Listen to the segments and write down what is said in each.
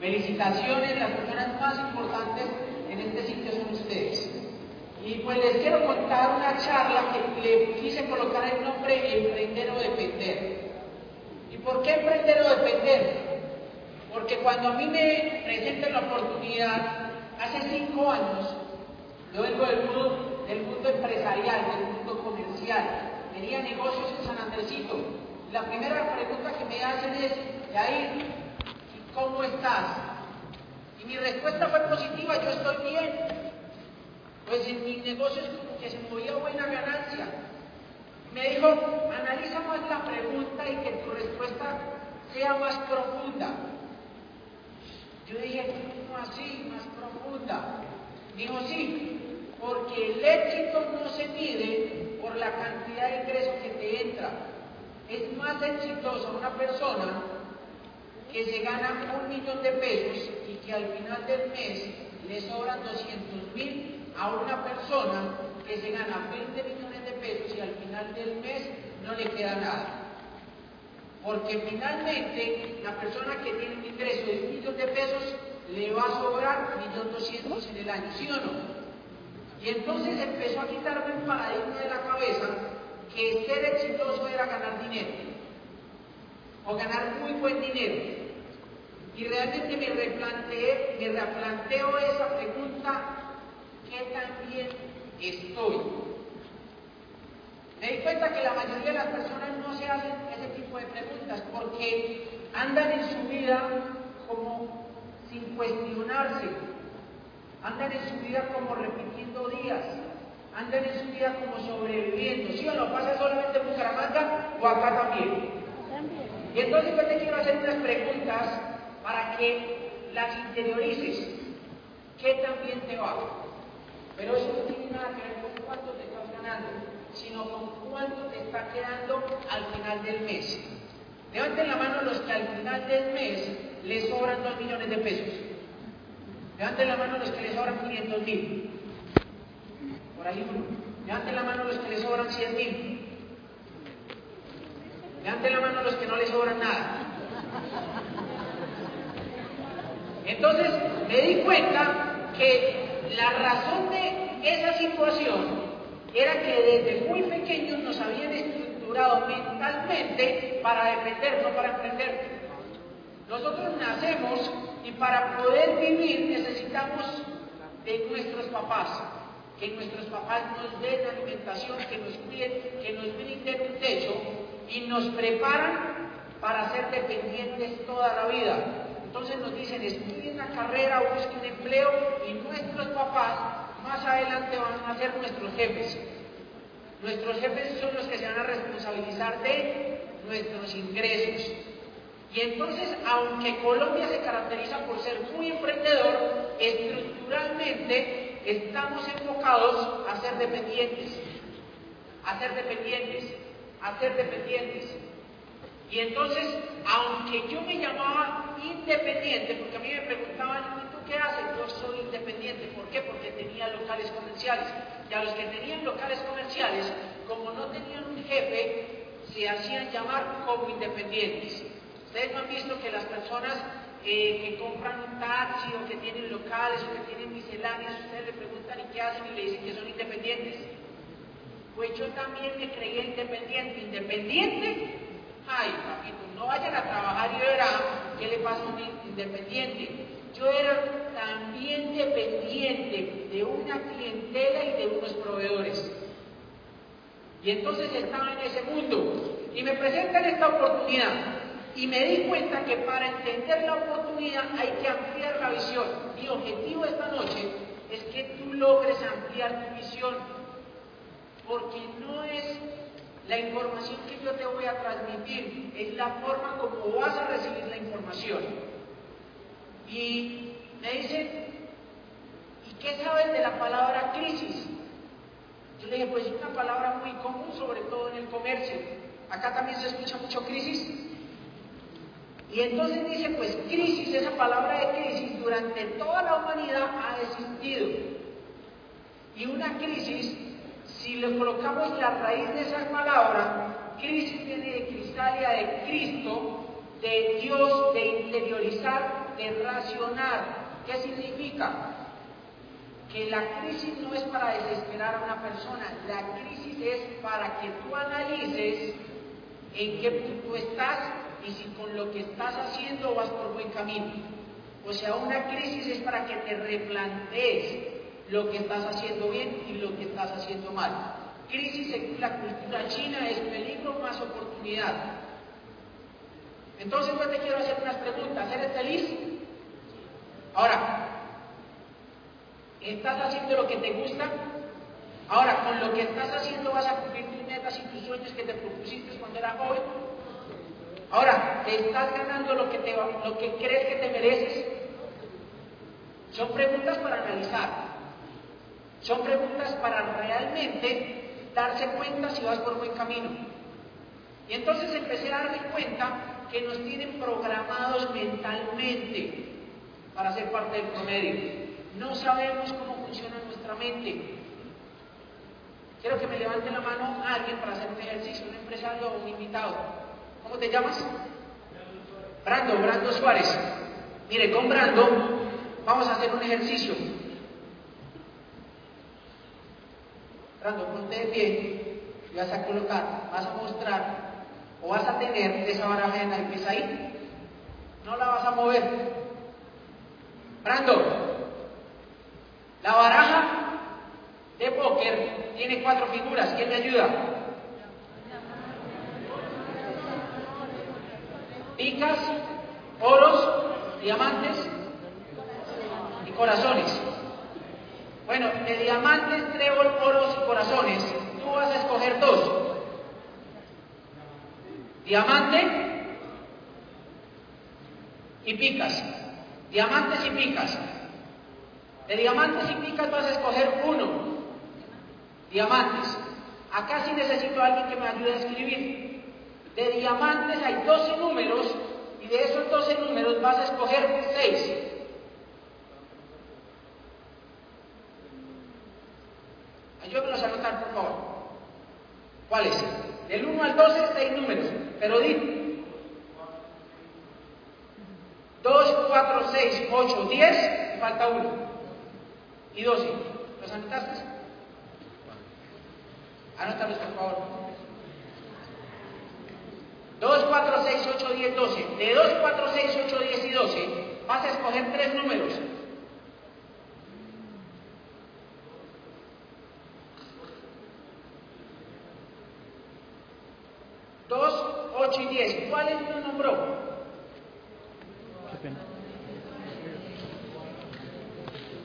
Felicitaciones, las personas más importantes en este sitio son ustedes. Y pues les quiero contar una charla que le quise colocar el nombre Emprender o Depender. ¿Y por qué emprender o depender? Porque cuando a mí me presentan la oportunidad, hace cinco años, yo vengo del mundo, del mundo empresarial, del mundo comercial, tenía negocios en San Andresito. La primera pregunta que me hacen es, Yair, ¿cómo estás? Y mi respuesta fue positiva, yo estoy bien. Pues en mi negocio es como que se movía buena ganancia. Me dijo, analiza más la pregunta y que tu respuesta sea más profunda. Yo dije, ¿cómo así? Más profunda. Dijo, sí, porque el éxito no se mide por la cantidad de ingresos que te entra. Es más exitosa una persona que se gana un millón de pesos y que al final del mes le sobran 200 mil a una persona que se gana 20 millones de pesos y al final del mes no le queda nada. Porque finalmente la persona que tiene un ingreso de un millón de pesos le va a sobrar un millón doscientos en el año, ¿sí o no? Y entonces empezó a quitarme el paradigma de la cabeza que ser exitoso era ganar dinero o ganar muy buen dinero. Y realmente me replanteé, me replanteo esa pregunta, ¿qué tan bien estoy? Me di cuenta que la mayoría de las personas no se hacen ese tipo de preguntas porque andan en su vida como sin cuestionarse, andan en su vida como repitiendo días, andan en su vida como sobreviviendo. ¿Sí o no? ¿Pasa solamente en Bucaramanga o acá también? Y entonces yo te quiero hacer unas preguntas para que las interiorices. ¿Qué también te va? Pero eso no tiene nada que ver con cuánto te estás ganando, sino con cuánto te está quedando al final del mes. Levanten la mano los que al final del mes les sobran 2 millones de pesos. Levanten la mano los que les sobran 500 mil. Por ahí uno. Levanten la mano los que les sobran 100 mil. Levanten la mano los que no les sobran nada. Entonces me di cuenta que la razón de esa situación era que desde muy pequeños nos habían estructurado mentalmente para depender, no para emprender. Nosotros nacemos y para poder vivir necesitamos de nuestros papás, que nuestros papás nos den alimentación, que nos cuiden, que nos brinden un techo y nos preparan para ser dependientes toda la vida. Entonces nos dicen, estudien una carrera, busquen empleo y nuestros papás más adelante van a ser nuestros jefes. Nuestros jefes son los que se van a responsabilizar de nuestros ingresos. Y entonces, aunque Colombia se caracteriza por ser muy emprendedor, estructuralmente estamos enfocados a ser dependientes, a ser dependientes, a ser dependientes. Y entonces, aunque yo me llamaba independiente, porque a mí me preguntaban, ¿y tú qué haces? Yo soy independiente. ¿Por qué? Porque tenía locales comerciales. Y a los que tenían locales comerciales, como no tenían un jefe, se hacían llamar como independientes. Ustedes no han visto que las personas eh, que compran un taxi o que tienen locales o que tienen misceláneas, ustedes le preguntan y qué hacen y le dicen que son independientes. Pues yo también me creía independiente. ¿Independiente? Ay, papito, no vayan a trabajar y verán qué le pasa a un independiente. Yo era también dependiente de una clientela y de unos proveedores. Y entonces estaba en ese mundo. Y me presentan esta oportunidad. Y me di cuenta que para entender la oportunidad hay que ampliar la visión. Mi objetivo esta noche es que tú logres ampliar tu visión. Porque no es la información que yo te voy a transmitir, es la forma como vas a recibir la información. Y me dicen, ¿y qué sabes de la palabra crisis? Yo le dije, pues es una palabra muy común, sobre todo en el comercio. Acá también se escucha mucho crisis. Y entonces dice, pues crisis, esa palabra de crisis durante toda la humanidad ha existido. Y una crisis, si le colocamos la raíz de esa palabra, crisis viene de cristalia, de Cristo, de Dios, de interiorizar de racionar. ¿Qué significa? Que la crisis no es para desesperar a una persona, la crisis es para que tú analices en qué punto estás y si con lo que estás haciendo vas por buen camino. O sea, una crisis es para que te replantees lo que estás haciendo bien y lo que estás haciendo mal. Crisis según la cultura china es peligro más oportunidad. Entonces yo te quiero hacer unas preguntas. ¿Eres feliz? Ahora, ¿estás haciendo lo que te gusta? Ahora, con lo que estás haciendo vas a cumplir tus metas y tus sueños que te propusiste cuando eras joven. Ahora, ¿te estás ganando lo que, te, lo que crees que te mereces? Son preguntas para analizar. Son preguntas para realmente darse cuenta si vas por buen camino. Y entonces empecé a darme cuenta que nos tienen programados mentalmente para ser parte del promedio. No sabemos cómo funciona nuestra mente. Quiero que me levante la mano alguien para hacer un ejercicio, un empresario o un invitado. ¿Cómo te llamas? Brando, Brando Suárez. Mire, con Brando vamos a hacer un ejercicio. Brando, ponte de pie y vas a colocar, vas a mostrar o vas a tener esa baraja de naipes ahí. No la vas a mover. Brando, la baraja de póker tiene cuatro figuras. ¿Quién me ayuda? Picas, oros, diamantes y corazones. Bueno, de diamantes, trébol, oros y corazones, tú vas a escoger dos. Diamante y picas. Diamantes y picas. De diamantes y picas vas a escoger uno diamantes. Acá sí necesito a alguien que me ayude a escribir. De diamantes hay 12 números y de esos 12 números vas a escoger 6. Ayúdenos a anotar, por favor. ¿Cuáles? Del 1 al 12, 6 números. Pero di. 2, 4, 6, 8, 10, y falta uno. Y 12. ¿Los anotaste? Anótalos, por favor. 2, 4, 6, 8, 10, 12. De 2, 4, 6, 8, 10 y 12 vas a escoger tres números. Dos, diez. ¿Cuáles no nombró? Qué pena.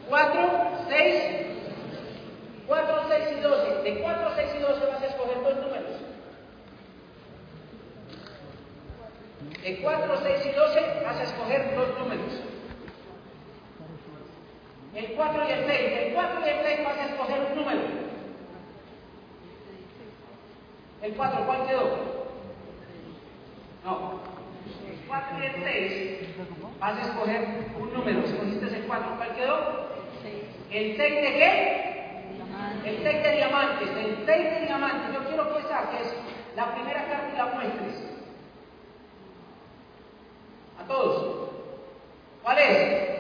Cuatro, seis, 4, 6 y 12. De 4, 6 y 12 vas a escoger dos números. De 4, 6 y 12 vas a escoger dos números. El 4 y el 6. El 4 y el 6 vas a escoger un número. El 4, ¿cuál quedó? No. El 4 y el 6 vas a escoger un número. Escogiste el 4, ¿cuál quedó? ¿El 6 de qué? El 6 de diamantes, el 6 de diamantes, yo quiero que saques la primera carta y la muestres. A todos. ¿Cuál es?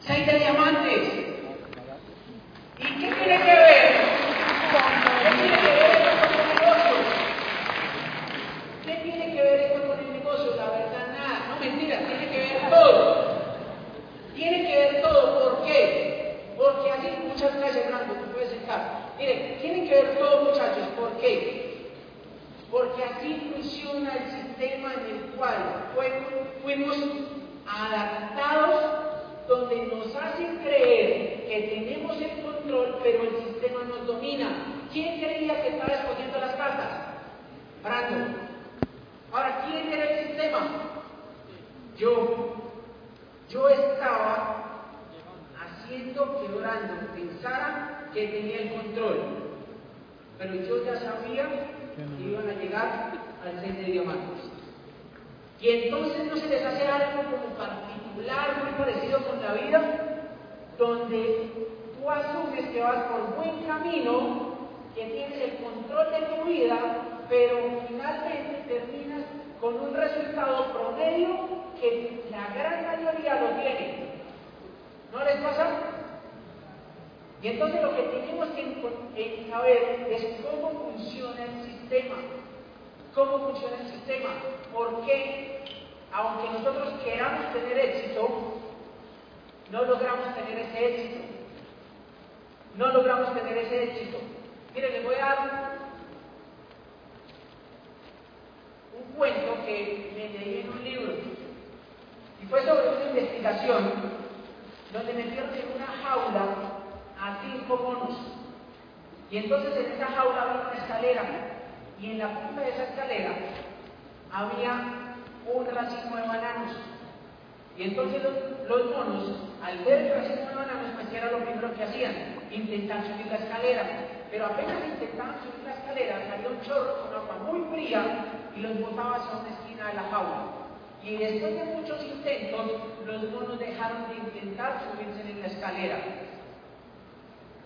6 de diamantes. ¿Y qué tiene que ver? ¿Qué tiene que ver esto con el negocio? ¿Qué tiene que ver esto con el negocio? La verdad, nada. No mentira, tiene que ver todo. Tiene que ver todo. ¿Por qué? Porque así muchas veces, Fernando, Miren, tienen que ver todo, muchachos. ¿Por qué? Porque así funciona el sistema en el cual fuimos adaptados, donde nos hacen creer que tenemos el control, pero el sistema nos domina. ¿Quién creía que estaba escogiendo las cartas? Brando. Ahora, ¿quién era el sistema? Yo. Yo estaba haciendo que Brando pensara que tenía el control. Pero yo ya sabía que iban a llegar al centro de diamantes. Y entonces no se les hace algo como particular, muy parecido con la vida, donde tú asumes que vas por buen camino, que tienes el control de tu vida, pero finalmente terminas con un resultado promedio que la gran Y entonces lo que tenemos que saber es cómo funciona el sistema. ¿Cómo funciona el sistema? Porque aunque nosotros queramos tener éxito, no logramos tener ese éxito. No logramos tener ese éxito. Miren, les voy a dar un cuento que me leí en un libro. Y fue sobre una investigación donde metieron en una jaula a cinco monos. Y entonces en esa jaula había una escalera. Y en la punta de esa escalera había un racimo de bananos. Y entonces los, monos, al ver el racimo de bananos, pues era lo primero que hacían, intentar subir la escalera. Pero apenas intentaban subir la escalera, salía un chorro con agua muy fría y los botaba hacia una esquina de la jaula. Y después de muchos intentos, los monos dejaron de intentar subirse en la escalera.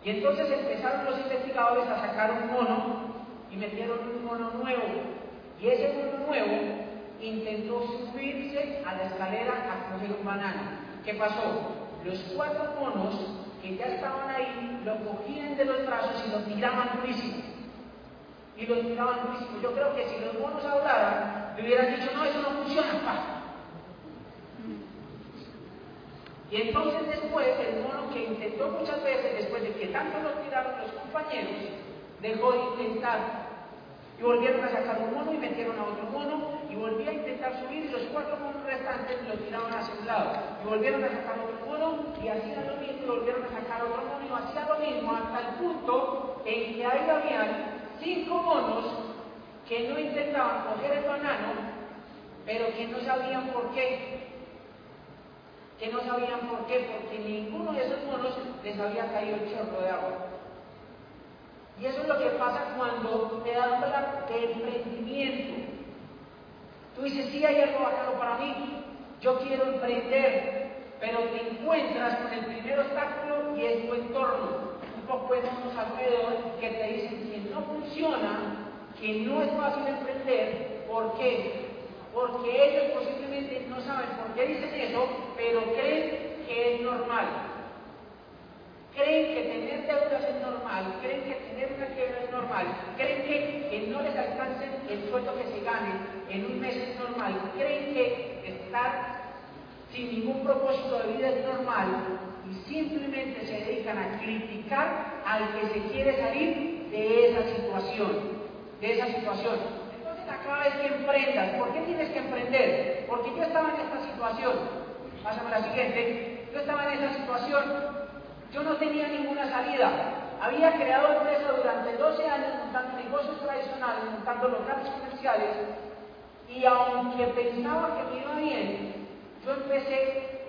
Y entonces empezaron los investigadores a sacar un mono y metieron un mono nuevo. Y ese mono nuevo intentó subirse a la escalera a coger un banano. ¿Qué pasó? Los cuatro monos que ya estaban ahí lo cogían de los brazos y lo tiraban durísimo. Y lo tiraban durísimo. Yo creo que si los monos hablaran, le hubieran dicho, no, eso no funciona, Y entonces después el mono que intentó muchas veces, después de que tanto lo tiraron los compañeros, dejó de intentar. Y volvieron a sacar un mono y metieron a otro mono y volvía a intentar subir y los cuatro monos restantes lo tiraron hacia un lado. Y volvieron a sacar otro mono y hacían lo mismo y volvieron a sacar otro mono y hacían lo mismo hasta el punto en que ahí habían cinco monos que no intentaban coger el banano, pero que no sabían por qué que no sabían por qué, porque ninguno de esos monos les había caído el chorro de agua. Y eso es lo que pasa cuando te dan hablar de emprendimiento. Tú dices, sí hay algo bacano para mí, yo quiero emprender, pero te encuentras con el primer obstáculo y es tu entorno. Un poco de monos alrededor que te dicen que no funciona, que no es fácil emprender, ¿por qué? porque ellos posiblemente no saben por qué dicen eso, pero creen que es normal. Creen que tener deudas es normal, creen que tener una quiebra es normal, creen que, que no les alcance el sueldo que se gane en un mes es normal, creen que estar sin ningún propósito de vida es normal y simplemente se dedican a criticar al que se quiere salir de esa situación, de esa situación cada vez que emprendas. ¿Por qué tienes que emprender? Porque yo estaba en esta situación. Pásame la siguiente. Yo estaba en esta situación. Yo no tenía ninguna salida. Había creado empresa durante 12 años montando negocios tradicionales, montando locales comerciales. Y aunque pensaba que me iba bien, yo empecé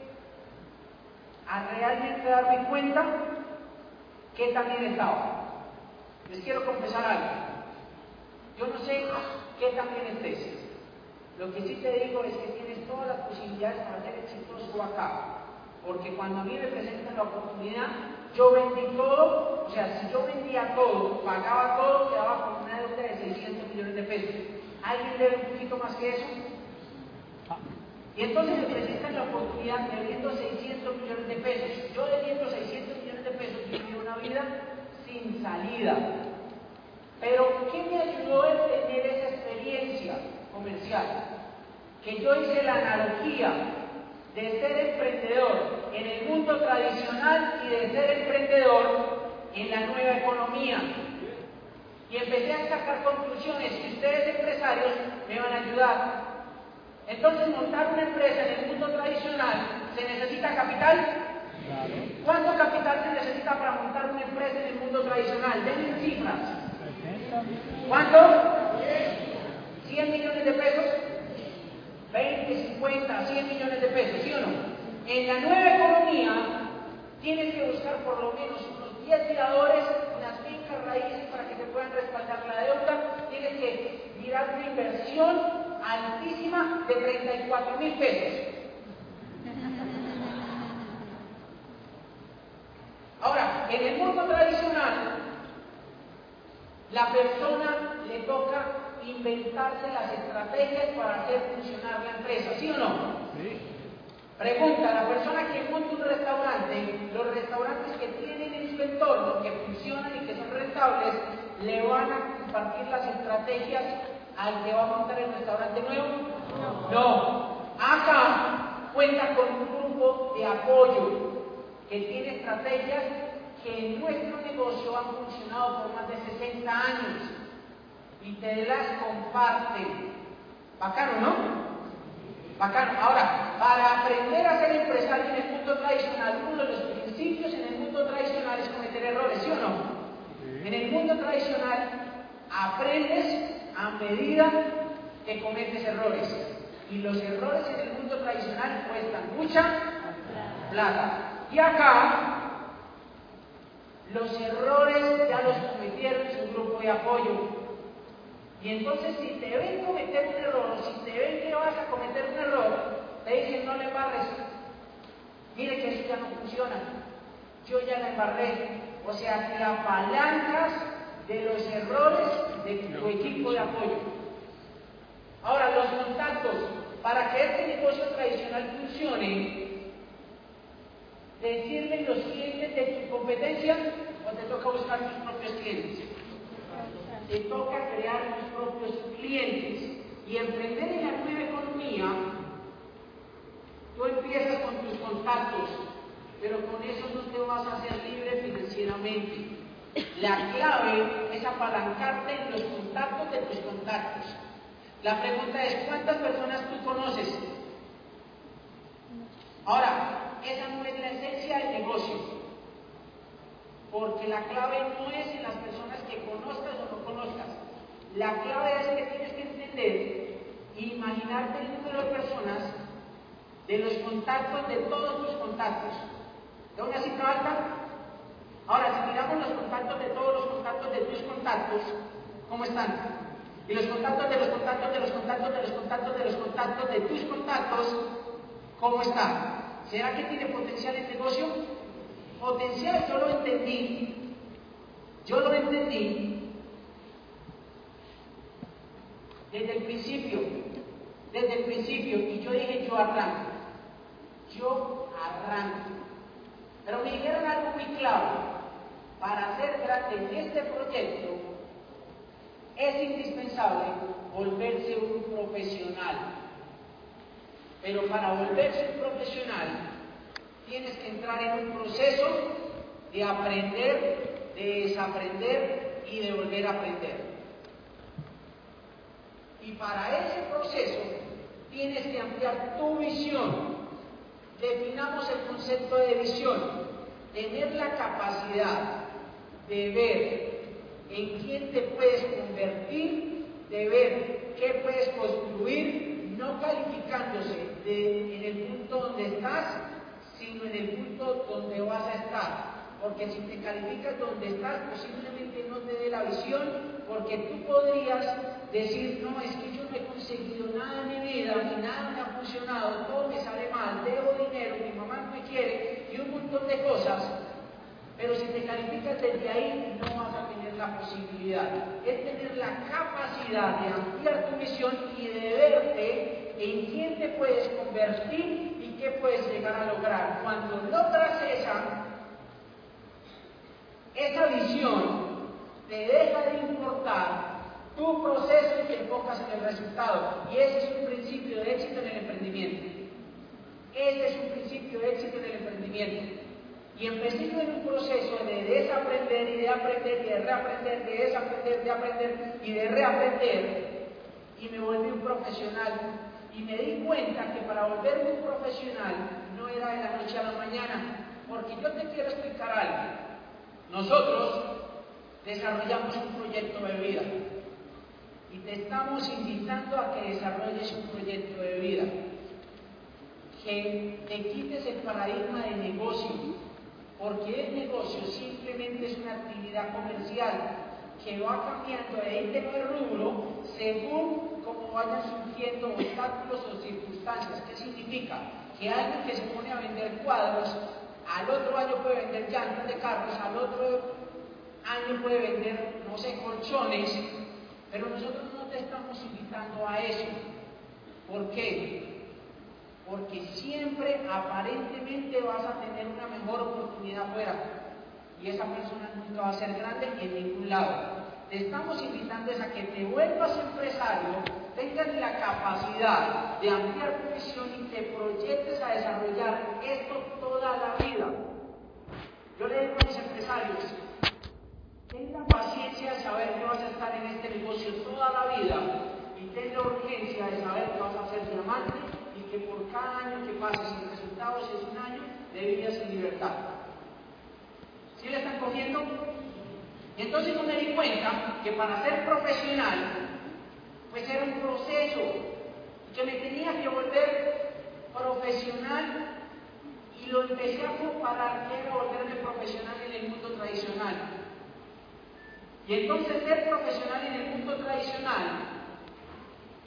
a realmente darme cuenta que también estaba. Les quiero confesar algo. Yo no sé ¿Qué también estés? Lo que sí te digo es que tienes todas las posibilidades para ser exitoso acá. Porque cuando a mí me presentan la oportunidad, yo vendí todo, o sea, si yo vendía todo, pagaba todo, quedaba con una deuda de 600 millones de pesos. ¿Alguien debe un poquito más que eso? Y entonces me presentan la oportunidad debiendo 600 millones de pesos. Yo debiendo 600 millones de pesos viví una vida sin salida. Pero, ¿qué me ayudó a tener esa experiencia comercial? Que yo hice la analogía de ser emprendedor en el mundo tradicional y de ser emprendedor en la nueva economía. Y empecé a sacar conclusiones y ustedes empresarios me van a ayudar. Entonces, montar una empresa en el mundo tradicional, ¿se necesita capital? ¿Cuánto capital se necesita para montar una empresa en el mundo tradicional? Denme cifras. ¿Cuánto? 100 millones de pesos. 20, 50, 100 millones de pesos, ¿sí o no? En la nueva economía tienes que buscar por lo menos unos 10 tiradores, unas fincas raíces para que te puedan respaldar la deuda. Tienes que mirar una inversión altísima de 34 mil pesos. Ahora, en el mundo tradicional, la persona le toca inventarse las estrategias para hacer funcionar la empresa, ¿sí o no? Sí. Pregunta, la persona que monta un restaurante, los restaurantes que tienen en su entorno, que funcionan y que son rentables, le van a compartir las estrategias al que va a montar el restaurante nuevo? No. Acá cuenta con un grupo de apoyo que tiene estrategias que en nuestro negocio han funcionado por más de 60 años y te las comparten. Bacano, ¿no? Bacano. Ahora, para aprender a ser empresario en el mundo tradicional, uno de los principios en el mundo tradicional es cometer errores, ¿sí o no? En el mundo tradicional aprendes a medida que cometes errores. Y los errores en el mundo tradicional cuestan mucha plata. Y acá, los errores ya los cometieron su grupo de apoyo. Y entonces si te ven cometer un error, si te ven que vas a cometer un error, te dicen no le embarres. Mire que eso ya no funciona. Yo ya la embarré. O sea, te apalancas de los errores de tu equipo de apoyo. Ahora, los contactos. Para que este negocio tradicional funcione, ¿te sirven los clientes de tu competencia o te toca buscar tus propios clientes? Te toca crear tus propios clientes. Y emprender en la nueva economía, tú empiezas con tus contactos, pero con eso no te vas a hacer libre financieramente. La clave es apalancarte en los contactos de tus contactos. La pregunta es, ¿cuántas personas tú conoces? Ahora, esa no es la esencia del negocio, porque la clave no es en las personas que conozcas o no conozcas. La clave es que tienes que entender e imaginarte el número de personas de los contactos de todos tus contactos. ¿De una cifra alta? Ahora, si miramos los contactos de todos los contactos de tus contactos, ¿cómo están? Y los contactos de los contactos de los contactos de los contactos de los contactos de tus contactos, ¿cómo están? ¿Será que tiene potencial el negocio? Potencial, yo lo entendí. Yo lo entendí desde el principio. Desde el principio. Y yo dije, yo arranco. Yo arranco. Pero me dijeron algo muy claro para hacer grande este proyecto es indispensable volverse un profesional. Pero para volverse un profesional tienes que entrar en un proceso de aprender, de desaprender y de volver a aprender. Y para ese proceso tienes que ampliar tu visión. Definamos el concepto de visión. Tener la capacidad de ver en quién te puedes convertir, de ver qué puedes construir, no calificándose en el punto donde estás, sino en el punto donde vas a estar. Porque si te calificas donde estás, posiblemente no te dé la visión, porque tú podrías decir, no, es que yo no he conseguido nada en mi vida, ni nada me ha funcionado, todo me sale mal, debo dinero, mi mamá no me quiere, y un montón de cosas, pero si te calificas desde ahí, no vas a tener la posibilidad. Es tener la capacidad de ampliar tu visión y de verte en quién te puedes convertir y qué puedes llegar a lograr. Cuando logras esa, esa visión, te deja de importar tu proceso y te enfocas en el resultado. Y ese es un principio de éxito en el emprendimiento. Ese es un principio de éxito en el emprendimiento. Y empecé en un proceso de desaprender y de aprender y de reaprender, de desaprender, de aprender y de reaprender. Y me volví un profesional. Y me di cuenta que para volverme un profesional no era de la noche a la mañana. Porque yo te quiero explicar algo. Nosotros desarrollamos un proyecto de vida. Y te estamos invitando a que desarrolles un proyecto de vida. Que te quites el paradigma de negocio porque el negocio simplemente es una actividad comercial que va cambiando de ítem rubro según cómo vayan surgiendo obstáculos o circunstancias. ¿Qué significa? Que alguien que se pone a vender cuadros, al otro año puede vender llantas de carros, al otro año puede vender, no sé, colchones, pero nosotros no te estamos invitando a eso. ¿Por qué? Porque siempre aparentemente vas a tener una mejor oportunidad afuera y esa persona nunca va a ser grande en ningún lado. Te estamos invitando a que te vuelvas empresario, tengas la capacidad de ampliar tu visión y te proyectes a desarrollar esto toda la vida. Yo le digo a mis empresarios, ten la paciencia de saber que vas a estar en este negocio toda la vida y ten la urgencia de saber que vas a ser diamante que por cada año que pases sin resultados es un año de vida sin libertad. ¿Sí le están cogiendo? Y entonces yo me di cuenta que para ser profesional, pues era un proceso, que me tenía que volver profesional y lo empecé a comparar, quiero volverme profesional en el mundo tradicional. Y entonces ser profesional en el mundo tradicional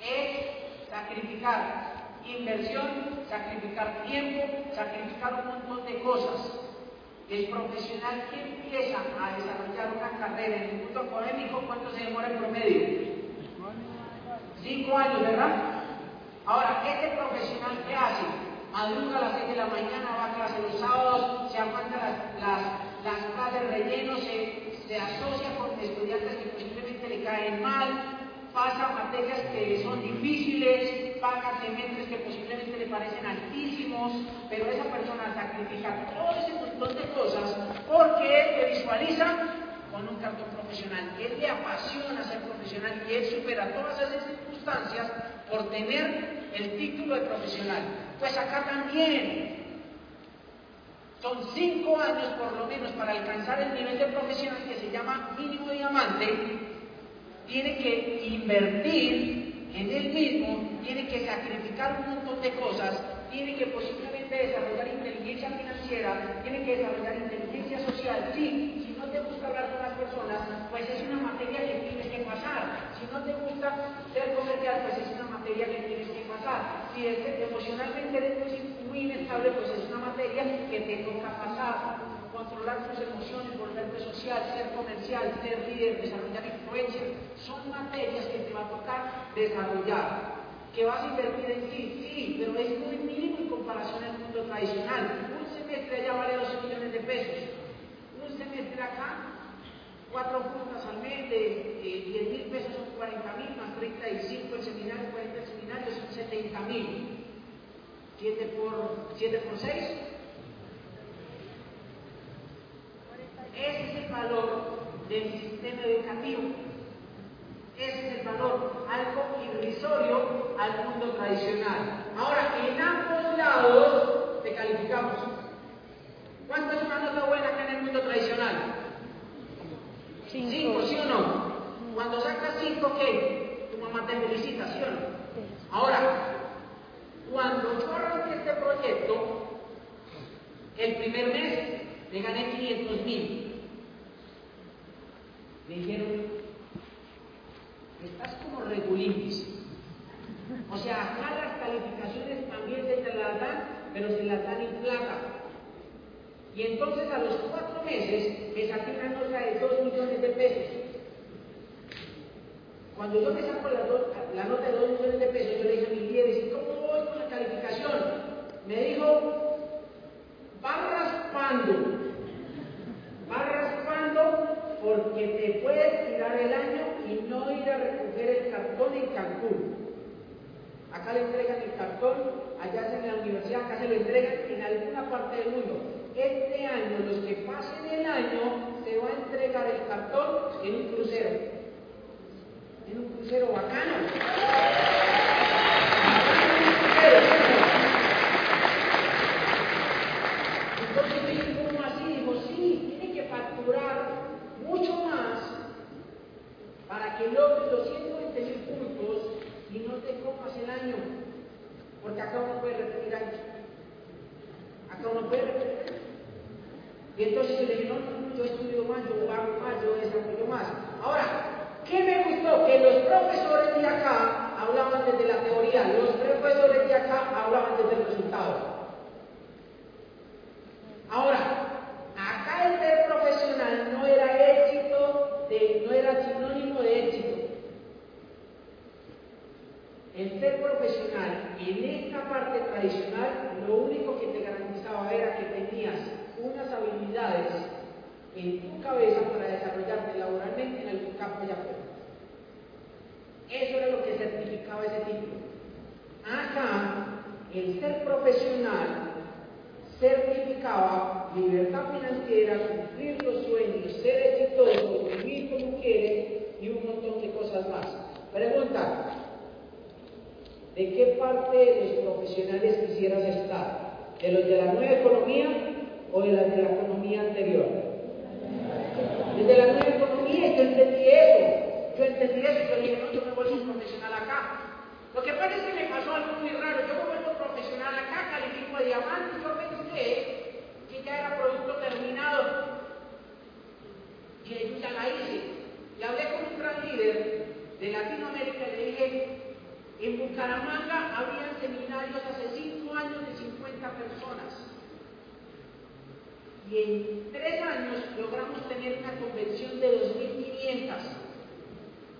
es sacrificar inversión, sacrificar tiempo, sacrificar un montón de cosas. El profesional que empieza a desarrollar una carrera en el mundo académico, ¿cuánto se demora en promedio? Cinco años, ¿verdad? Ahora, este profesional que hace, madruga a las seis de la mañana, va a clase los sábados, se aguanta las, las, las clases relleno, se, se asocia con estudiantes que posiblemente le caen mal, pasa materias que son difíciles, paga semestres que posiblemente le parecen altísimos, pero esa persona sacrifica todo ese montón de cosas porque él se visualiza con un cartón profesional. Él le apasiona ser profesional y él supera todas esas circunstancias por tener el título de profesional. Pues acá también son cinco años por lo menos para alcanzar el nivel de profesional que se llama mínimo diamante tiene que invertir en él mismo, tiene que sacrificar un montón de cosas, tiene que posiblemente desarrollar inteligencia financiera, tiene que desarrollar inteligencia social. Sí, si no te gusta hablar con las personas, pues es una materia que tienes que pasar. Si no te gusta ser comercial, pues es una materia que tienes que pasar. Si emocionalmente eres muy inestable, pues es una materia que te toca pasar controlar tus emociones, volverte social, ser comercial, ser líder, desarrollar influencia, son materias que te va a tocar desarrollar. ¿Que vas a invertir en ti? Sí, pero es muy mínimo en comparación al mundo tradicional. Un semestre allá vale 12 millones de pesos. Un semestre acá, cuatro juntas al mes de 10 mil pesos son 40 mil, más 35 el seminario, 40 el seminario son 70 mil. 7 por, 7 por 6, Ese es el valor del sistema educativo. Ese es el valor, algo irrisorio al mundo tradicional. Ahora, en ambos lados te calificamos. ¿Cuánto es una nota buena acá en el mundo tradicional? Cinco, ¿sí o no? Cuando sacas cinco, ¿qué? Tu mamá te felicita, ¿sí o no? Ahora, cuando yo este proyecto, el primer mes le gané 500 mil. Me dijeron, estás como regulinis. O sea, acá las calificaciones también se te las dan, pero se las dan en plata. Y entonces a los cuatro meses me saqué una nota de 2 millones de pesos. Cuando yo me saco la, nota de 2 millones de pesos, yo le dije a mi líder, ¿y cómo voy con la calificación? Me dijo, va raspando, va raspando porque te puedes tirar el año y no ir a recoger el cartón en Cancún. Acá le entregan el cartón, allá en la universidad, acá se lo entregan en alguna parte del mundo. Este año, los que pasen el año, se va a entregar el cartón en un crucero. En un crucero bacano. Entonces, ¿cómo así? Digo, sí, tiene que facturar mucho más que logres los 120 mil puntos y no te comas el año. Porque acá uno puede repetir años. Acá uno puede repetir Y entonces yo le dije, no, no, yo estudio más, yo hago más, yo desarrollo más. Ahora, ¿qué me gustó? Que los profesores de acá hablaban desde la teoría, los profesores de acá hablaban desde el resultado. Ahora, Acá el ser profesional no era éxito, no era sinónimo de éxito. El ser profesional en esta parte tradicional en tu cabeza para desarrollarte laboralmente en algún campo allá afuera. Eso era lo que certificaba ese título. Acá, el ser profesional certificaba libertad financiera, cumplir los sueños, ser exitoso, vivir como quieres y un montón de cosas más. Pregunta, ¿de qué parte de los profesionales quisieras estar? ¿De los de la nueva economía o de las de la economía anterior? Desde la nueva economía yo entendí eso. Yo entendí eso yo dije, no, yo me vuelvo profesional acá. Lo que pasa es que me pasó algo muy raro. Yo profesional acá, califico de diamante, yo pensé que ya era producto terminado. Y yo ya la hice. Y hablé con un gran líder de Latinoamérica y le dije, en Bucaramanga habían seminarios hace cinco años de 50 personas. Y en tres años logramos tener una convención de 2.500.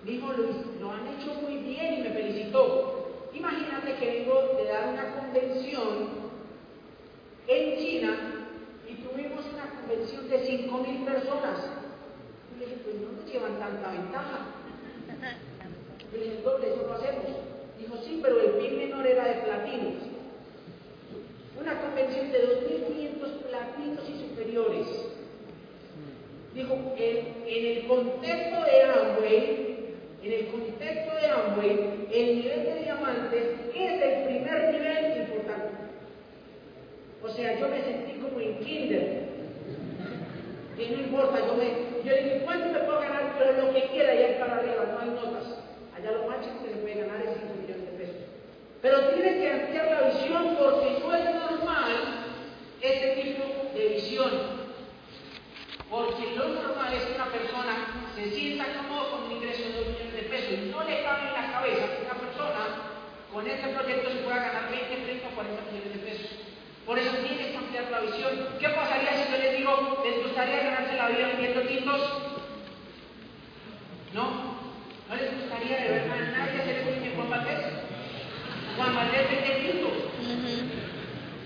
Dijo Luis, lo han hecho muy bien y me felicitó. Imagínate que vengo de dar una convención en China y tuvimos una convención de 5.000 personas. Y le dije, pues no nos llevan tanta ventaja. Y le dije, doble, eso lo hacemos. Dijo, sí, pero el PIB menor era de platinos. Una convención de 2.500 platinos y superiores. Dijo, en, en el contexto de Amway, en el contexto de Amway, el nivel de diamantes es el primer nivel importante. O yo me sentí como en kinder. Y no importa, yo me, yo ¿cuánto me puedo ganar? Pero lo que quiera, y para arriba, no hay notas. Allá lo máximo que se puede ganar es 5 millones de pesos. Pero tienes que ampliar la visión porque no es normal ese tipo de visión. Porque lo normal es que una persona se sienta cómodo con un ingreso de 2 millones de pesos y no le cabe en la cabeza que una persona con este proyecto se pueda ganar 20, 30, 40 millones de pesos. Por eso tienes que ampliar la visión. ¿Qué pasaría si yo les digo, les gustaría ganarse la vida vendiendo tintos? ¿No? ¿No les gustaría de verdad a nadie hacer eso en Juan Valdés? Juan Valdés vende tintos.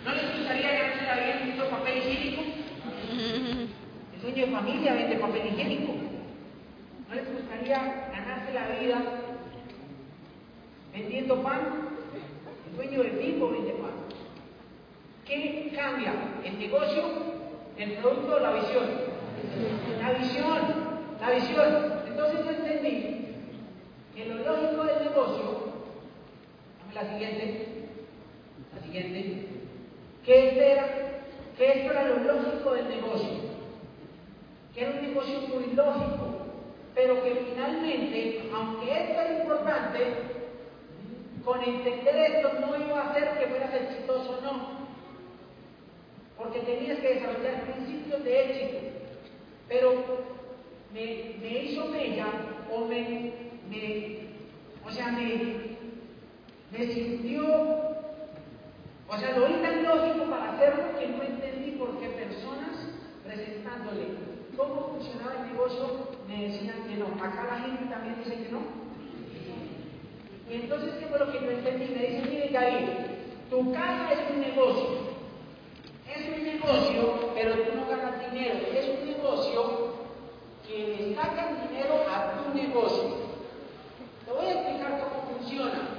¿No les gustaría ganarse la vida vendiendo papel higiénico? sueño de familia vende papel higiénico. ¿No les gustaría ganarse la vida vendiendo pan? El dueño de Pipo vende pan. ¿Qué cambia? ¿El negocio? ¿El producto o la visión? La visión, la visión. Entonces yo entendí que lo lógico del negocio, dame la siguiente, la siguiente, que esto era, que esto era lo lógico del negocio que era un negocio muy lógico, pero que finalmente, aunque esto era importante, con entender esto no iba a hacer que fueras exitoso, no. Porque tenías que desarrollar principios de éxito. Pero me, me hizo mella o me, me, o sea, me, me sintió, o sea, lo vi tan lógico para hacerlo que no entendí por qué personas presentándole cómo funcionaba el negocio, me decían que no. Acá la gente también dice que no. Y entonces, ¿qué fue lo que yo entendí? Me dice, mire, Gaby, tu casa es un negocio. Es un negocio, pero tú no ganas dinero. Es un negocio que le sacan dinero a tu negocio. Te voy a explicar cómo funciona.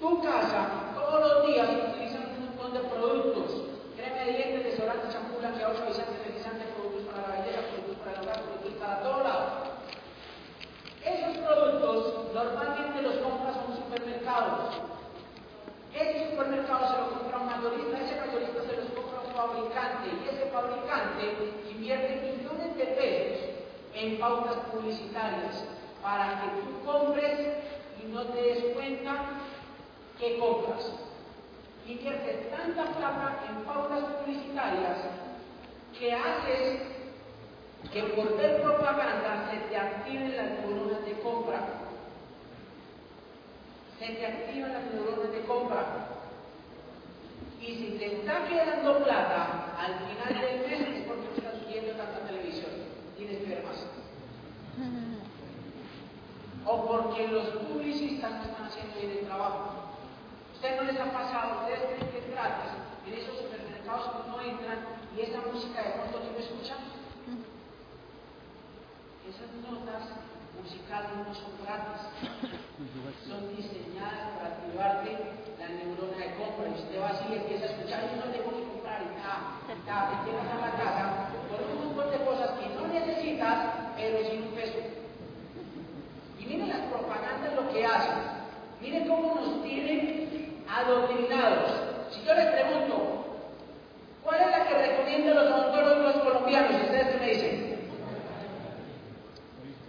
Tu casa, todos los días utilizan un montón de productos. Crema de dientes, desodorante, champú, blanqueador, suavizante, fertilizante, productos para la belleza, para el hogar, productos para todo lado. Esos productos normalmente los compras en un supermercado. Ese supermercado se lo compra un mayorista, ese mayorista se un fabricante y ese fabricante invierte millones de pesos en pautas publicitarias para que tú compres y no te des cuenta que compras. Invierte tanta plata en pautas publicitarias que haces que por ver propaganda se te activen las neuronas de compra. Se te activan las neuronas de compra. Y si te está quedando plata al final del mes es porque no estás viendo tanta televisión. Tienes que ver más. O porque los publicistas no están haciendo bien el trabajo. ¿Ustedes no les ha pasado? ¿Ustedes tienen que gratis en esos supermercados no entran y esa música de pronto que no escuchan? esas notas musicales no son gratis, son diseñadas para activarte la neurona de compra. Y usted va así y empieza a escuchar, y no tengo que comprar, y ta, y te llegas a la casa con un montón de cosas que no necesitas, pero sin un peso. Y miren las propagandas lo que hacen. Miren cómo nos tienen adoctrinados. Si yo les pregunto, ¿cuál es la que recomienda los odontólogos colombianos? ¿Ustedes me dicen?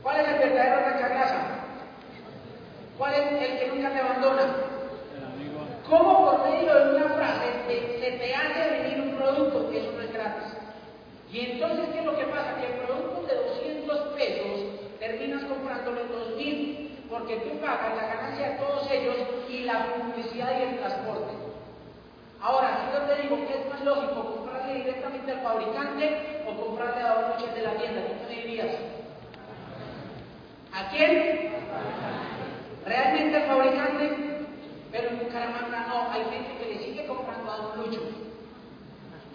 ¿Cuál es el verdadero grasa? ¿Cuál es el que nunca te abandona? ¿Cómo por medio de una frase se te hace venir un producto que eso no es gratis? Y entonces, ¿qué es lo que pasa? Que el producto de 200 pesos terminas comprándolo en 2000, porque tú pagas la ganancia de todos ellos y la publicidad y el transporte. Ahora, si yo te digo que es más lógico comprarle directamente al fabricante o comprarle a dos noches de la tienda, ¿tú me dirías? ¿A quién? ¿Realmente al fabricante? Pero en Bucaramanga no, hay gente que le sigue comprando a Don Lucho.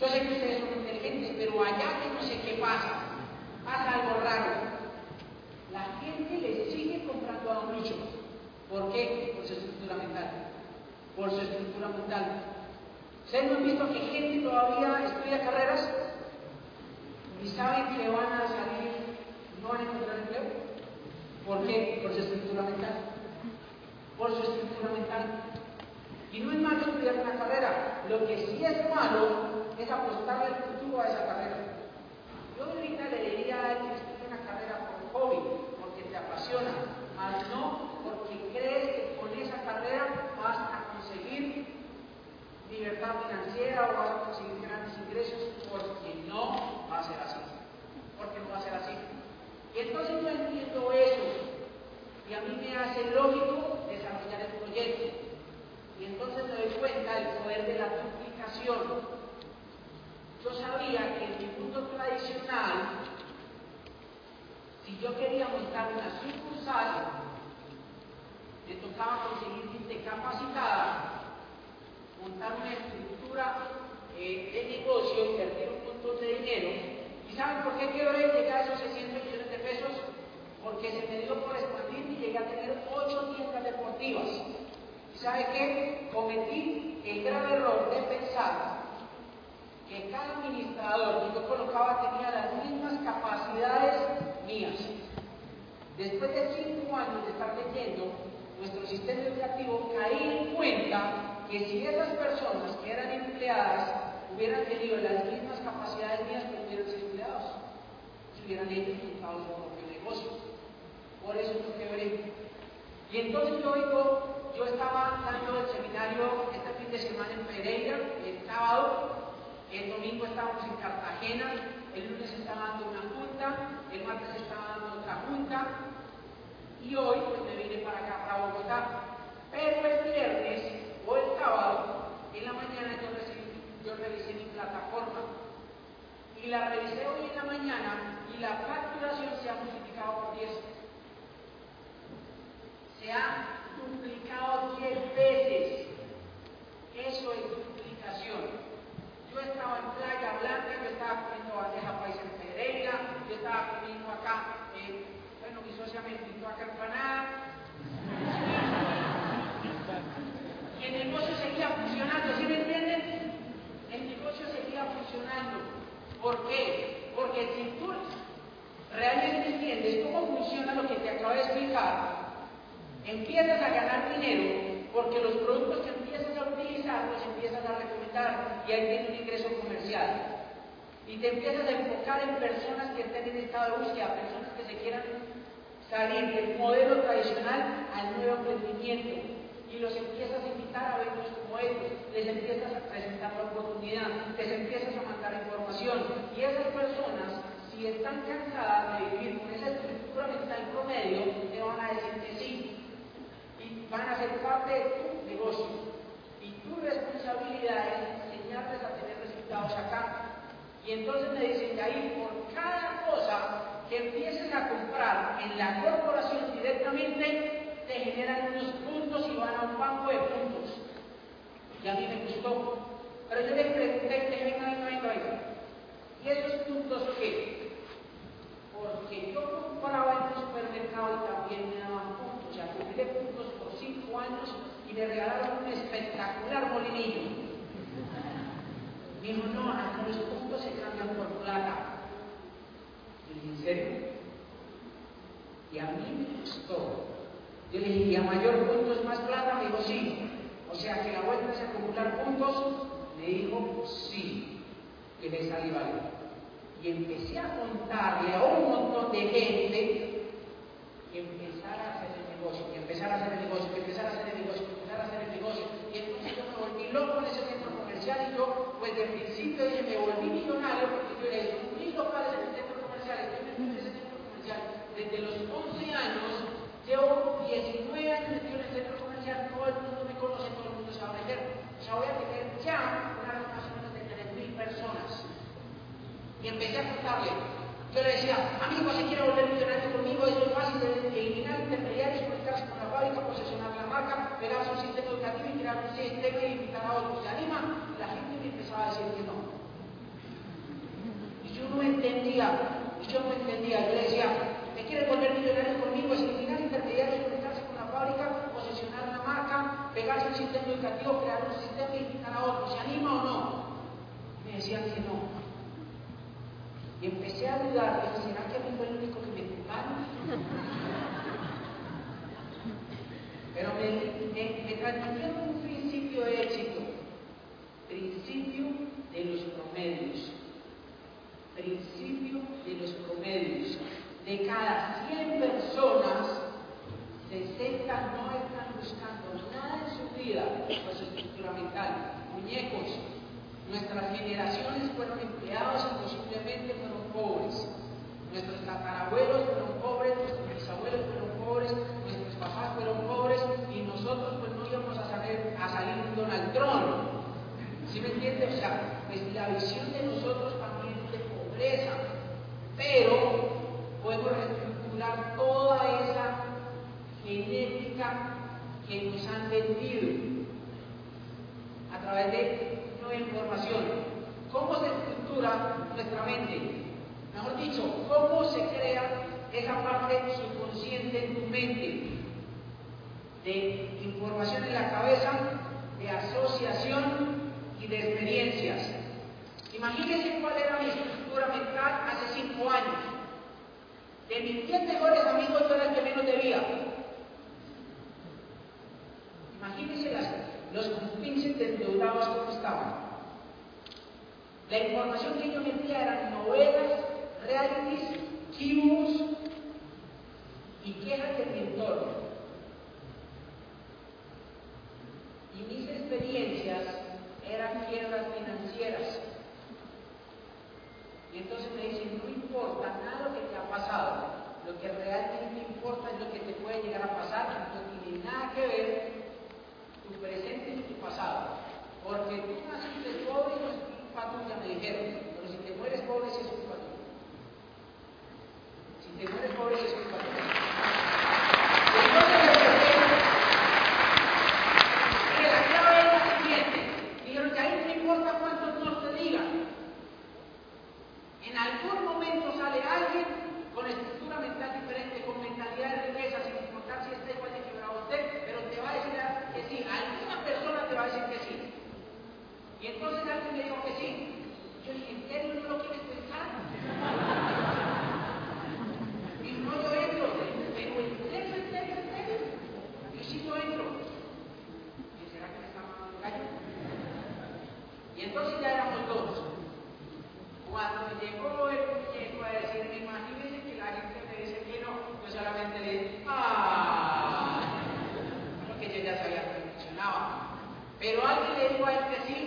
Yo sé que ustedes son inteligentes, pero allá que no sé qué pasa, pasa algo raro. La gente le sigue comprando a Don Lucho. ¿Por qué? Por su estructura mental. Por su estructura mental. ¿Ustedes han visto que gente todavía estudia carreras y saben que van a salir, no van a encontrar? ¿Por qué? Por su estructura mental. Por su estructura mental. Y no es malo estudiar una carrera. Lo que sí es malo es apostarle el futuro a esa carrera. Yo ahorita le diría a alguien que estudie una carrera por hobby, porque te apasiona, más no porque crees que con esa carrera vas a conseguir libertad financiera o vas a conseguir grandes ingresos, porque no va a ser así. Porque no va a ser así. Y entonces yo entiendo. Y a mí me hace lógico desarrollar el proyecto. Y entonces me doy cuenta del poder de la duplicación. Yo sabía que en mi mundo tradicional, si yo quería montar una sucursal, me tocaba conseguir gente capacitada, montar una estructura eh, de negocio, invertir un montón de dinero. ¿Y saben por qué quebré llegar a esos 600 millones pesos porque se me dio por expandir y llegué a tener ocho tiendas deportivas. ¿Y sabe qué? Cometí el grave error de pensar que cada administrador que yo colocaba tenía las mismas capacidades mías. Después de cinco años de estar leyendo nuestro sistema educativo, caí en cuenta que si esas personas que eran empleadas hubieran tenido las mismas capacidades mías, pues hubieran sido ellos montado su propio negocio. Por eso lo quebré. Y entonces yo oigo, yo estaba dando el seminario este fin de semana en Pereira, el sábado, el domingo estábamos en Cartagena, el lunes estaba dando una junta, el martes estaba dando otra junta, y hoy pues me vine para acá, para Bogotá. Pero el viernes o el sábado, en la mañana yo, recibí, yo revisé mi plataforma y la revisé hoy en la mañana la facturación se ha multiplicado por 10. Se ha duplicado 10 veces. Eso es duplicación. Yo estaba en Playa Blanca, yo estaba comiendo bandeja paisa en Pereira, yo estaba comiendo acá, eh, bueno, mi socia me invitó acá empanada. Y el negocio seguía funcionando, ¿sí me entienden? El negocio seguía funcionando. ¿Por qué? Porque si tú realmente entiendes cómo funciona lo que te acabo de explicar, empiezas a ganar dinero porque los productos que empiezas a utilizar los empiezas a recomendar y ahí tienes un ingreso comercial. Y te empiezas a enfocar en personas que estén en estado de búsqueda, personas que se quieran salir del modelo tradicional al nuevo emprendimiento y los empiezas a invitar a eventos les empiezas a presentar la oportunidad, les empiezas a mandar información y esas personas si están cansadas de vivir con esa estructura mental promedio, te van a decir que sí. Y van a ser parte de tu negocio. Y tu responsabilidad es enseñarles a tener resultados acá. Y entonces me dicen que ahí por cada cosa que empiecen a comprar en la corporación directamente, te generan unos puntos y van a un banco de puntos y a mí me gustó. Pero yo le pregunté, venga, venga, venga, venga. ¿Y esos puntos qué? Porque yo compraba en un supermercado y también me daban puntos, ya acumulé puntos por cinco años y me regalaron un espectacular molinillo. Dijo, no, acá los puntos se cambian por plata. y dije, serio? Y a mí me gustó. Yo le dije, ¿y a mayor puntos más plata? Me dijo, sí. O sea que la vuelta es acumular puntos. Me dijo, sí. Que le salí. Y empecé a contarle a un montón de gente que empezara a hacer el negocio, que empezara a hacer el negocio, que empezara a hacer el negocio, que empezara a hacer el negocio. Y entonces yo me volví loco en ese centro comercial y yo, pues de principio dije, me volví millonario porque yo le dije, mil locales en el centro comercial, estoy en ese centro comercial. Desde los 11 años, llevo 19 años metido en el centro comercial, todo el mundo me conoce, todo el mundo sabe vender. O sea, voy a tener ya una más o menos de 3.000 personas. Y empecé a contarle. Yo le decía, amigo, si quiere volver millonario conmigo, es muy fácil de eliminar intermediarios, conectarse con la fábrica, posesionar la marca, pegarse un sistema educativo y crear un sistema y invitar a otros. ¿Se anima? La gente me empezaba a decir que no. Y yo no entendía, y yo no entendía. Yo le decía, ¿me quieres volver millonario conmigo? Es eliminar intermediarios, conectarse con la fábrica, posesionar la marca, pegarse un sistema educativo, crear un sistema y invitar a otros. ¿Se anima o no? Me decían que no. Y empecé ¿será que a mí fue el único que me tumbaron? Pero me, me, transmitieron un principio éxito, principio de los promedios, principio de los promedios. De cada 100 personas, 60 no están buscando nada en su vida, su estructura mental, muñecos, Nuestras generaciones fueron empleados y posiblemente fueron pobres. Nuestros tatarabuelos fueron pobres, nuestros bisabuelos fueron pobres, nuestros papás fueron pobres y nosotros pues no íbamos a, saber, a salir un Donald Trump. ¿Sí me entiende? O sea, pues la visión de nosotros también es de pobreza, pero podemos reestructurar toda esa genética que nos han vendido a través de información. ¿Cómo se estructura nuestra mente? Mejor dicho, ¿cómo se crea esa parte subconsciente en tu mente? De información en la cabeza, de asociación y de experiencias. Imagínense cuál era mi estructura mental hace cinco años. De mis diez mejores amigos yo era el que menos debía. Imagínense las los compinches endeudados como estaban. La información que yo metía eran novelas, realities, chivos y quejas de mi entorno. Y mis experiencias eran quiebras financieras. Y entonces me dicen, no importa nada lo que te ha pasado, lo que realmente importa es lo que te puede llegar a pasar, no tiene nada que ver tu presente y tu pasado. Porque tú naciste pobre y es culpa tuya, me dijeron. Pero si te mueres pobre, sí es te mueres pobre, culpa tuya. Entonces que la clave es la siguiente. Dijeron que ahí no importa cuántos no te digan. En algún momento sale alguien con estructura mental diferente, con mentalidad de riqueza, sin importar si está igual de quebrado usted, pero te va a decir que sí, alguna persona te va a decir que sí. Y entonces alguien me dijo que sí. Yo dije, ¿en serio no lo quieres pensar? Y no, yo entro, pero en serio, en serio, en serio. Yo sí no entro. ¿Y será que me está mandando gallo? Y entonces ya éramos dos. Cuando me llegó el muñeco a decirme, imagínense que la gente me dice que no, yo solamente le dije, ¡ah! Porque yo ya sabía que funcionaba. Pero alguien le dijo a él que sí,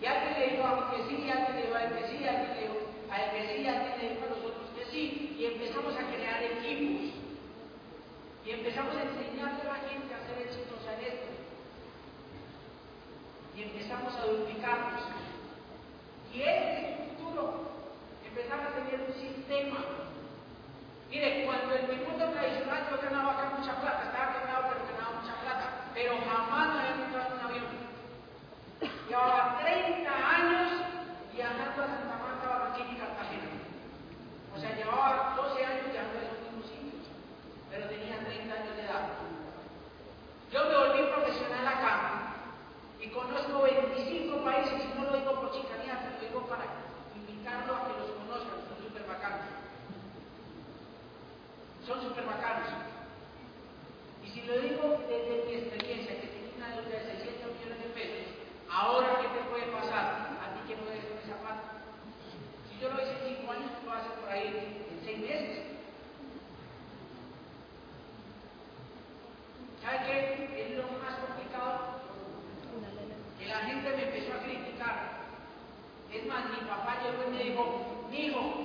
y alguien le dijo a mí que sí, y alguien le dijo a él que sí, y alguien le dijo a él que sí, y alguien le dijo a nosotros que sí, y empezamos a crear equipos. Y empezamos a enseñarle a la gente a ser exitosa en esto. Empezamos a duplicarnos. Y este futuro empezamos a tener un sistema. Mire, cuando en mi mundo tradicional yo ganaba acá mucha plata, estaba quebrado pero ganaba mucha plata, pero jamás papá llegó y me dijo, hijo,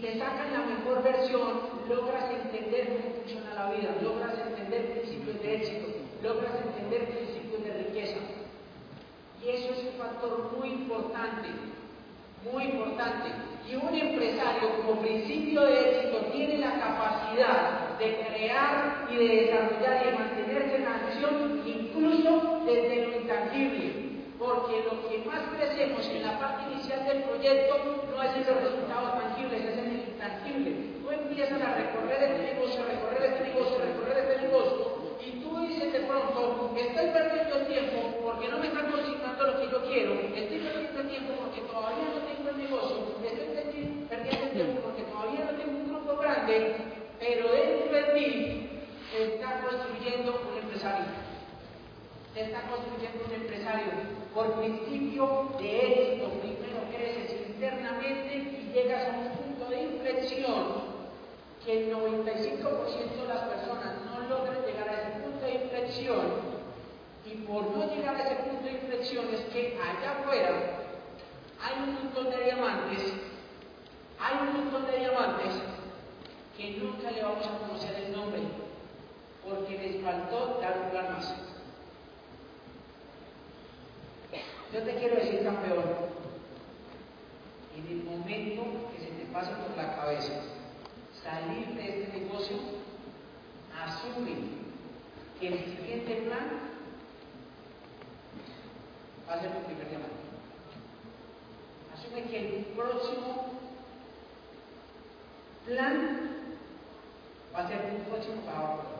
te sacan la mejor versión, logras entender cómo funciona la vida, logras entender principios de éxito, logras entender principios de riqueza. Y eso es un factor muy importante, muy importante. Y un empresario como principio de éxito tiene la capacidad de crear y de desarrollar y de mantenerse en acción incluso desde lo intangible. Porque lo que más crecemos en la parte inicial del proyecto no es en los resultados tangibles, es en el intangible. Tú empiezas a recorrer este negocio, recorrer este negocio, recorrer este negocio, y tú dices de pronto, estoy perdiendo el tiempo porque no me están consignando lo que yo quiero, estoy perdiendo el tiempo porque todavía no tengo el negocio, estoy perdi- perdiendo el tiempo porque todavía no tengo un grupo grande, pero ti se está construyendo un empresario. Se está construyendo un empresario. Por principio de éxito, primero creces internamente y llegas a un punto de inflexión que el 95% de las personas no logran llegar a ese punto de inflexión y por no llegar a ese punto de inflexión es que allá afuera hay un montón de diamantes, hay un montón de diamantes que nunca le vamos a conocer el nombre porque les faltó dar un plan más. Yo te quiero decir, campeón, en el momento que se te pase por la cabeza salir de este negocio, asume que el siguiente plan va a ser tu primer diamante. Asume que el próximo plan va a ser tu próximo trabajo.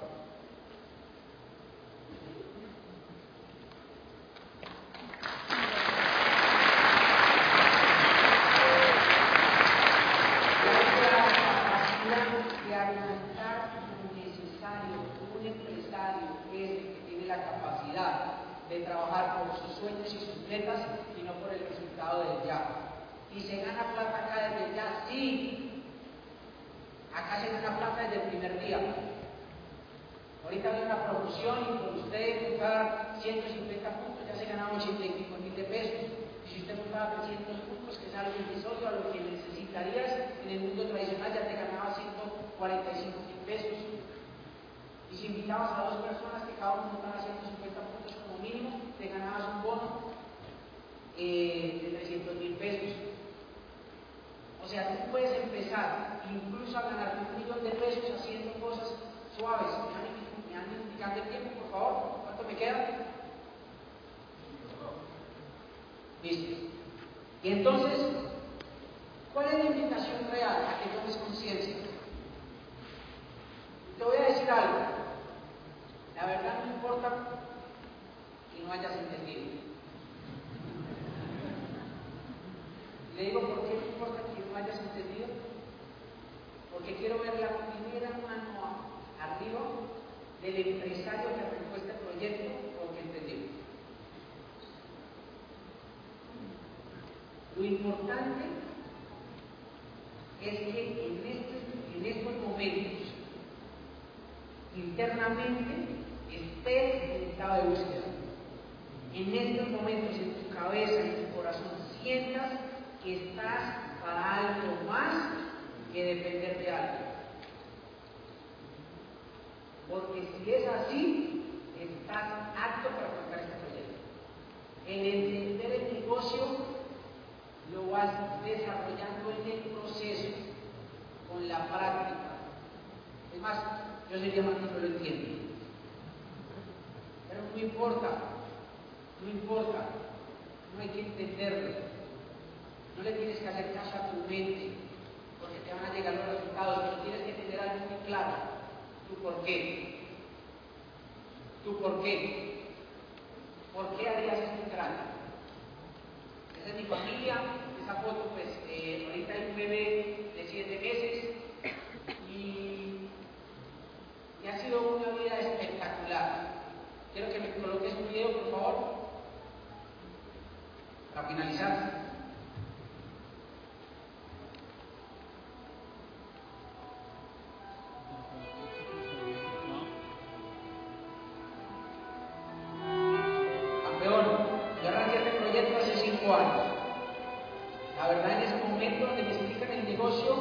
La verdad, en ese momento donde me explican el negocio,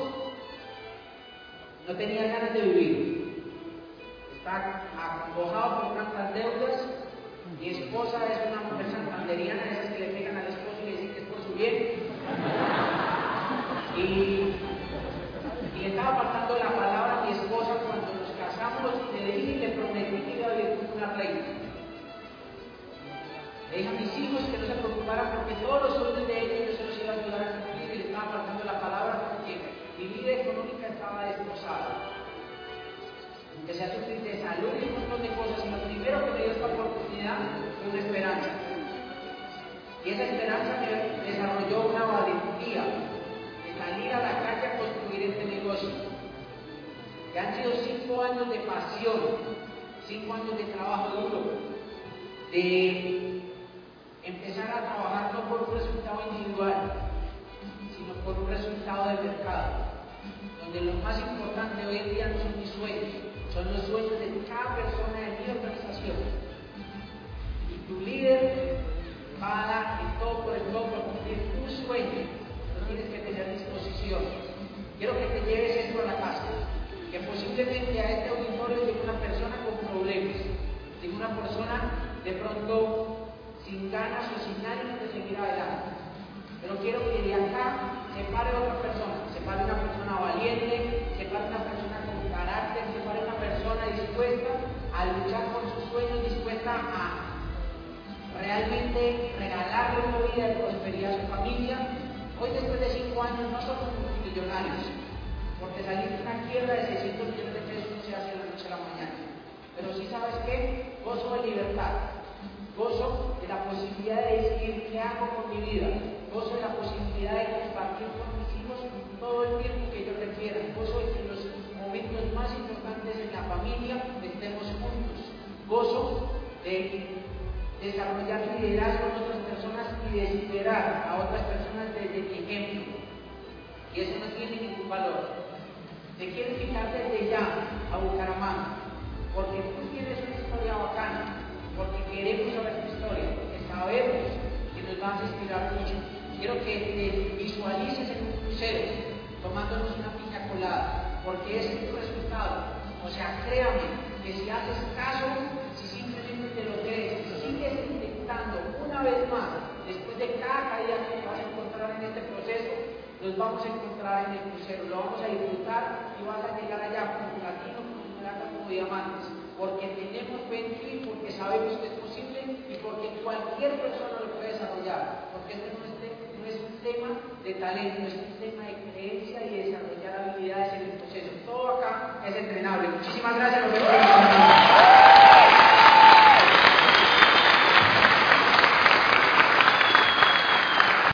no tenía ganas de vivir está acongojado por tantas deudas. Mi esposa es una mujer santanderiana, esas que le pegan al esposo y le dicen que es por su bien. Y, y le estaba faltando la palabra Le dije a mis hijos que no se preocuparan porque todos los sueños de ellos yo se los iba a ayudar a cumplir y le estaba faltando la palabra porque mi vida económica estaba destrozada empecé a sufrir de salud y un montón de cosas, y lo primero que me dio esta oportunidad fue una esperanza. Y esa esperanza me desarrolló una valentía de salir a la calle a construir este negocio. Que han sido cinco años de pasión, cinco años de trabajo duro, de empezar a trabajar no por un resultado individual, sino por un resultado del mercado, donde lo más importante hoy en día no son mis sueños, son los sueños de cada persona de mi organización. Y tu líder va a dar el todo por el todo para cumplir tu sueño. Pero tienes que tener disposición. Quiero que te lleves esto a la casa. Que posiblemente a este auditorio llegue una persona con problemas. Llegue una persona de pronto sin ganas o sin ánimo de seguir adelante. Pero quiero que de acá se pare otra persona, se pare una persona valiente, se pare una persona con carácter, se pare una persona dispuesta a luchar por sus sueños, dispuesta a realmente regalarle una vida de prosperidad a su familia. Hoy después de cinco años no somos millonarios, porque salir de una quiebra de 600 millones de pesos no se hace de la noche a la mañana. Pero sí sabes qué, gozo de libertad, gozo de la posibilidad de decidir qué hago con mi vida, gozo de la posibilidad de compartir con mis hijos todo el tiempo que ellos requieran, gozo de que los momentos más importantes en la familia estemos juntos, gozo de de desarrollar liderazgo en otras personas y de inspirar a otras personas desde mi ejemplo. Y eso no tiene ningún valor. Te quiero invitar desde ya a Bucaramanga, porque tú tienes una historia bacana, porque queremos saber tu historia, porque sabemos que nos vas a inspirar mucho. Quiero que te visualices en un crucero, tomándonos una piña colada, porque ese es tu resultado. O sea, créame que si haces caso, si simplemente te lo crees, si sigues intentando una vez más, después de cada caída que vas a encontrar en este proceso, nos vamos a encontrar en el crucero, lo vamos a disfrutar y vas a llegar allá como platino, como plata, como diamantes, porque tenemos en ti, porque sabemos que es posible y porque cualquier persona lo puede desarrollar, porque este no es, no es un tema de talento, es un tema de creencia y de desarrollar habilidades en el proceso. Todo acá es entrenable. Muchísimas gracias.